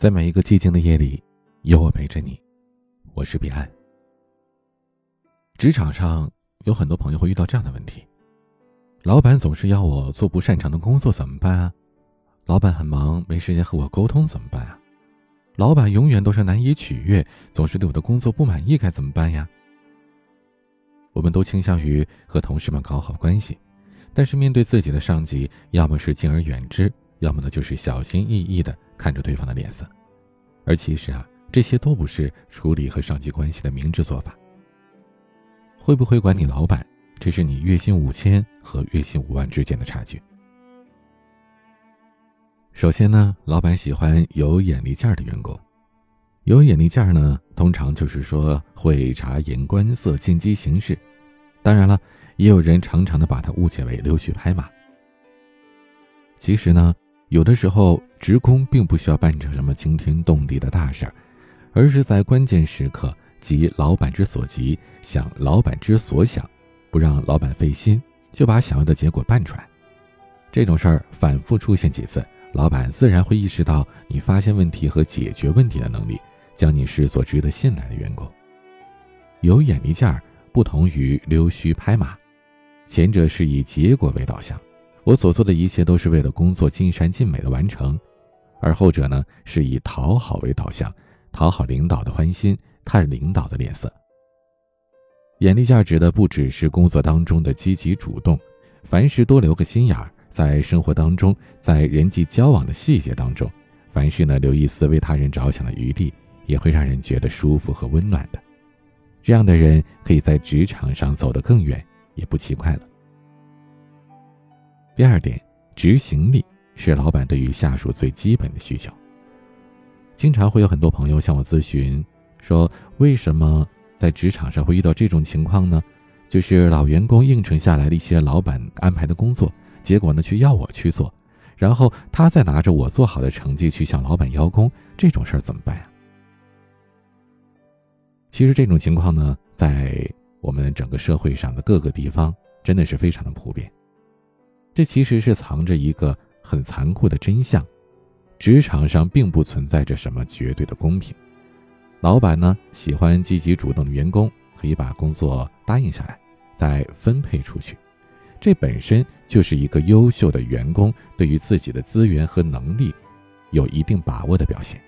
在每一个寂静的夜里，有我陪着你。我是彼岸。职场上有很多朋友会遇到这样的问题：老板总是要我做不擅长的工作，怎么办啊？老板很忙，没时间和我沟通，怎么办啊？老板永远都是难以取悦，总是对我的工作不满意，该怎么办呀？我们都倾向于和同事们搞好关系，但是面对自己的上级，要么是敬而远之，要么呢就是小心翼翼的看着对方的脸色。而其实啊，这些都不是处理和上级关系的明智做法。会不会管你老板，这是你月薪五千和月薪五万之间的差距。首先呢，老板喜欢有眼力劲儿的员工。有眼力劲儿呢，通常就是说会察言观色、见机行事。当然了，也有人常常的把它误解为溜须拍马。其实呢，有的时候职工并不需要办成什么惊天动地的大事儿，而是在关键时刻急老板之所急，想老板之所想，不让老板费心，就把想要的结果办出来。这种事儿反复出现几次，老板自然会意识到你发现问题和解决问题的能力。将你视作值得信赖的员工，有眼力劲儿不同于溜须拍马，前者是以结果为导向，我所做的一切都是为了工作尽善尽美的完成，而后者呢是以讨好为导向，讨好领导的欢心，看领导的脸色。眼力价值的不只是工作当中的积极主动，凡事多留个心眼儿，在生活当中，在人际交往的细节当中，凡事呢留一丝为他人着想的余地。也会让人觉得舒服和温暖的，这样的人可以在职场上走得更远，也不奇怪了。第二点，执行力是老板对于下属最基本的需求。经常会有很多朋友向我咨询，说为什么在职场上会遇到这种情况呢？就是老员工应承下来的一些老板安排的工作，结果呢却要我去做，然后他再拿着我做好的成绩去向老板邀功，这种事儿怎么办呀？其实这种情况呢，在我们整个社会上的各个地方，真的是非常的普遍。这其实是藏着一个很残酷的真相：职场上并不存在着什么绝对的公平。老板呢喜欢积极主动的员工，可以把工作答应下来，再分配出去，这本身就是一个优秀的员工对于自己的资源和能力有一定把握的表现。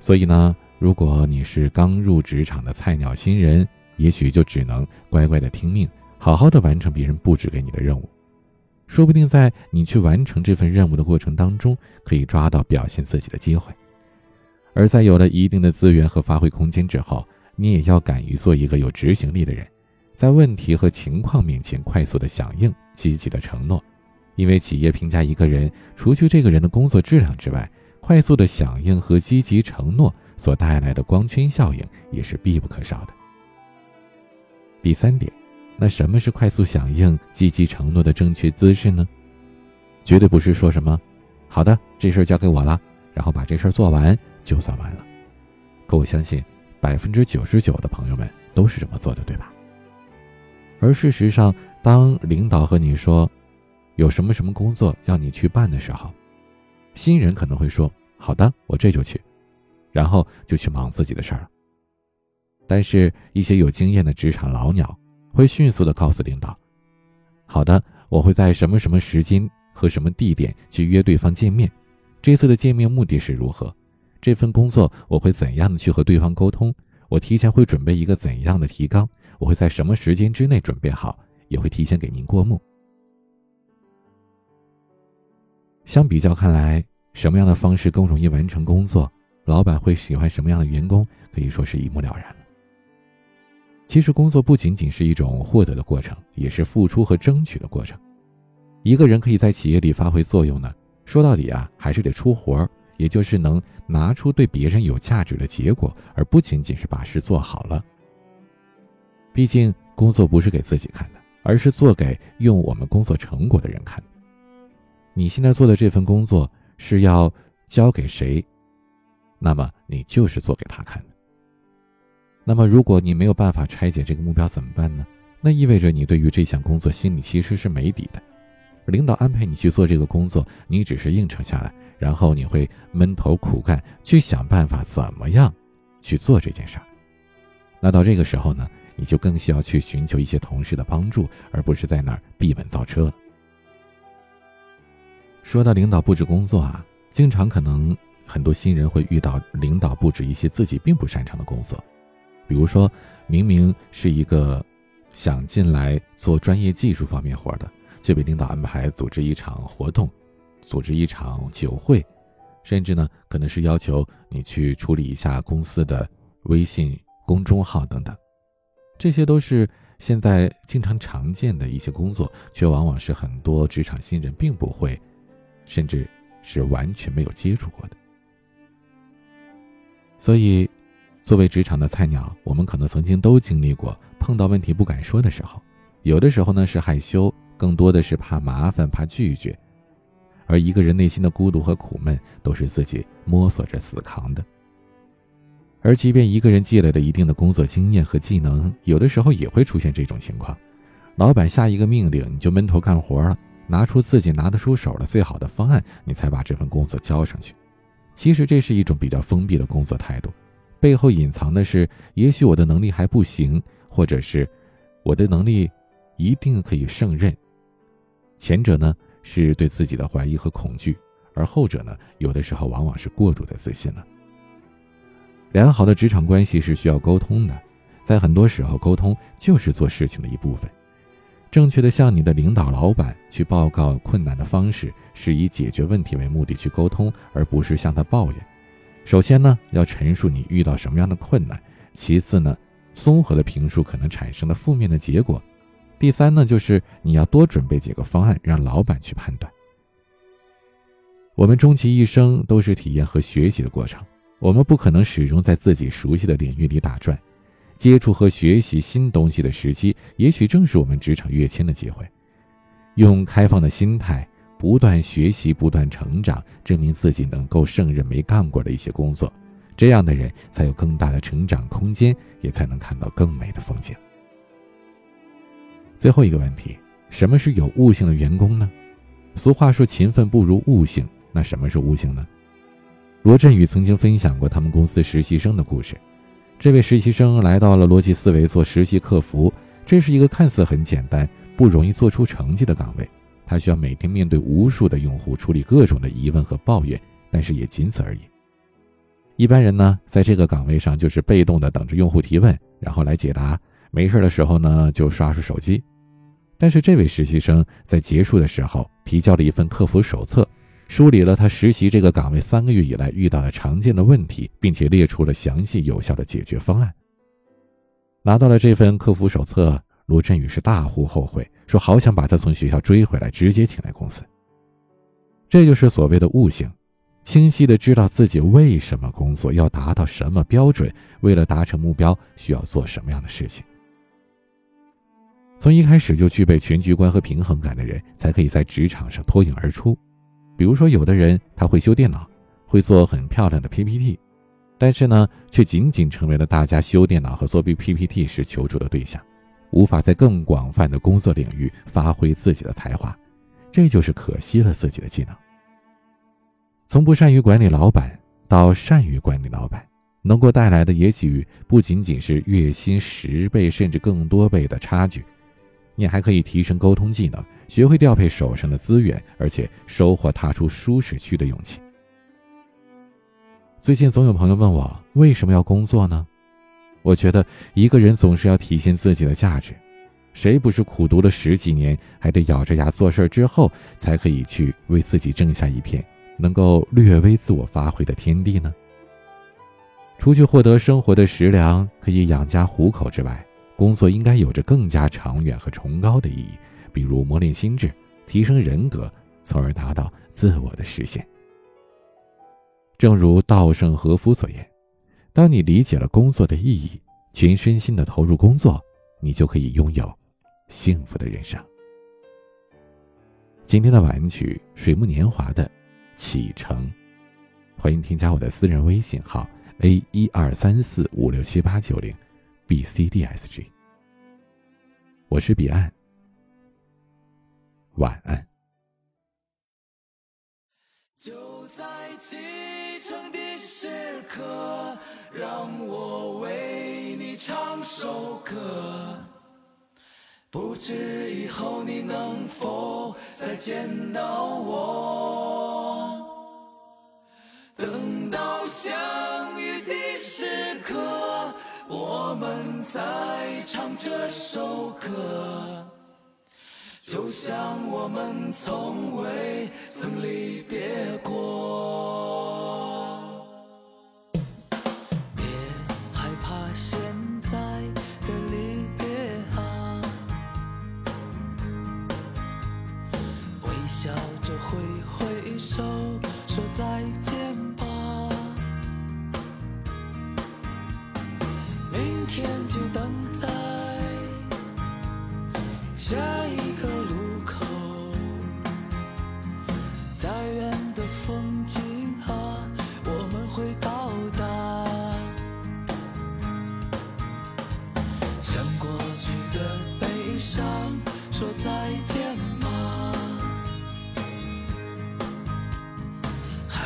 所以呢。如果你是刚入职场的菜鸟新人，也许就只能乖乖的听命，好好的完成别人布置给你的任务。说不定在你去完成这份任务的过程当中，可以抓到表现自己的机会。而在有了一定的资源和发挥空间之后，你也要敢于做一个有执行力的人，在问题和情况面前快速的响应，积极的承诺。因为企业评价一个人，除去这个人的工作质量之外，快速的响应和积极承诺。所带来的光圈效应也是必不可少的。第三点，那什么是快速响应、积极承诺的正确姿势呢？绝对不是说什么“好的，这事儿交给我了”，然后把这事儿做完就算完了。可我相信，百分之九十九的朋友们都是这么做的，对吧？而事实上，当领导和你说有什么什么工作要你去办的时候，新人可能会说：“好的，我这就去。”然后就去忙自己的事儿。但是，一些有经验的职场老鸟会迅速的告诉领导：“好的，我会在什么什么时间和什么地点去约对方见面。这次的见面目的是如何？这份工作我会怎样的去和对方沟通？我提前会准备一个怎样的提纲？我会在什么时间之内准备好？也会提前给您过目。”相比较看来，什么样的方式更容易完成工作？老板会喜欢什么样的员工，可以说是一目了然了。其实，工作不仅仅是一种获得的过程，也是付出和争取的过程。一个人可以在企业里发挥作用呢，说到底啊，还是得出活儿，也就是能拿出对别人有价值的结果，而不仅仅是把事做好了。毕竟，工作不是给自己看的，而是做给用我们工作成果的人看。你现在做的这份工作是要交给谁？那么你就是做给他看的。那么如果你没有办法拆解这个目标怎么办呢？那意味着你对于这项工作心里其实是没底的。领导安排你去做这个工作，你只是应承下来，然后你会闷头苦干，去想办法怎么样去做这件事儿。那到这个时候呢，你就更需要去寻求一些同事的帮助，而不是在那儿闭门造车。说到领导布置工作啊，经常可能很多新人会遇到领导布置一些自己并不擅长的工作，比如说明明是一个想进来做专业技术方面活的。却被领导安排组织一场活动，组织一场酒会，甚至呢，可能是要求你去处理一下公司的微信公众号等等，这些都是现在经常常见的一些工作，却往往是很多职场新人并不会，甚至是完全没有接触过的。所以，作为职场的菜鸟，我们可能曾经都经历过碰到问题不敢说的时候，有的时候呢是害羞。更多的是怕麻烦，怕拒绝，而一个人内心的孤独和苦闷，都是自己摸索着死扛的。而即便一个人积累了一定的工作经验和技能，有的时候也会出现这种情况：老板下一个命令，你就闷头干活了，拿出自己拿得出手的最好的方案，你才把这份工作交上去。其实这是一种比较封闭的工作态度，背后隐藏的是，也许我的能力还不行，或者是我的能力一定可以胜任。前者呢是对自己的怀疑和恐惧，而后者呢有的时候往往是过度的自信了。良好的职场关系是需要沟通的，在很多时候，沟通就是做事情的一部分。正确的向你的领导、老板去报告困难的方式，是以解决问题为目的去沟通，而不是向他抱怨。首先呢，要陈述你遇到什么样的困难；其次呢，综合的评述可能产生的负面的结果。第三呢，就是你要多准备几个方案，让老板去判断。我们终其一生都是体验和学习的过程，我们不可能始终在自己熟悉的领域里打转。接触和学习新东西的时期，也许正是我们职场跃迁的机会。用开放的心态，不断学习，不断成长，证明自己能够胜任没干过的一些工作，这样的人才有更大的成长空间，也才能看到更美的风景。最后一个问题，什么是有悟性的员工呢？俗话说勤奋不如悟性，那什么是悟性呢？罗振宇曾经分享过他们公司实习生的故事。这位实习生来到了逻辑思维做实习客服，这是一个看似很简单、不容易做出成绩的岗位。他需要每天面对无数的用户，处理各种的疑问和抱怨，但是也仅此而已。一般人呢，在这个岗位上就是被动的等着用户提问，然后来解答。没事的时候呢，就刷刷手机。但是这位实习生在结束的时候提交了一份客服手册，梳理了他实习这个岗位三个月以来遇到的常见的问题，并且列出了详细有效的解决方案。拿到了这份客服手册，罗振宇是大呼后悔，说好想把他从学校追回来，直接请来公司。这就是所谓的悟性，清晰的知道自己为什么工作，要达到什么标准，为了达成目标需要做什么样的事情。从一开始就具备全局观和平衡感的人，才可以在职场上脱颖而出。比如说，有的人他会修电脑，会做很漂亮的 PPT，但是呢，却仅仅成为了大家修电脑和做 PPT 时求助的对象，无法在更广泛的工作领域发挥自己的才华，这就是可惜了自己的技能。从不善于管理老板到善于管理老板，能够带来的也许不仅仅是月薪十倍甚至更多倍的差距。你还可以提升沟通技能，学会调配手上的资源，而且收获踏出舒适区的勇气。最近总有朋友问我为什么要工作呢？我觉得一个人总是要体现自己的价值，谁不是苦读了十几年，还得咬着牙做事之后，才可以去为自己挣下一片能够略微自我发挥的天地呢？除去获得生活的食粮，可以养家糊口之外，工作应该有着更加长远和崇高的意义，比如磨练心智、提升人格，从而达到自我的实现。正如稻盛和夫所言：“当你理解了工作的意义，全身心的投入工作，你就可以拥有幸福的人生。今天的晚安曲，水木年华的《启程》，欢迎添加我的私人微信号 a 一二三四五六七八九零 b c d s g，我是彼岸，晚安。就在启程的时刻。让我为你唱首歌。不知以后你能否再见到我？等到相遇的时刻，我们再唱这首歌。就像我们从未曾离别过。挥挥手说再见吧。明天就等在下一个路口，再远的风景啊，我们会到达。向过去的悲伤说再见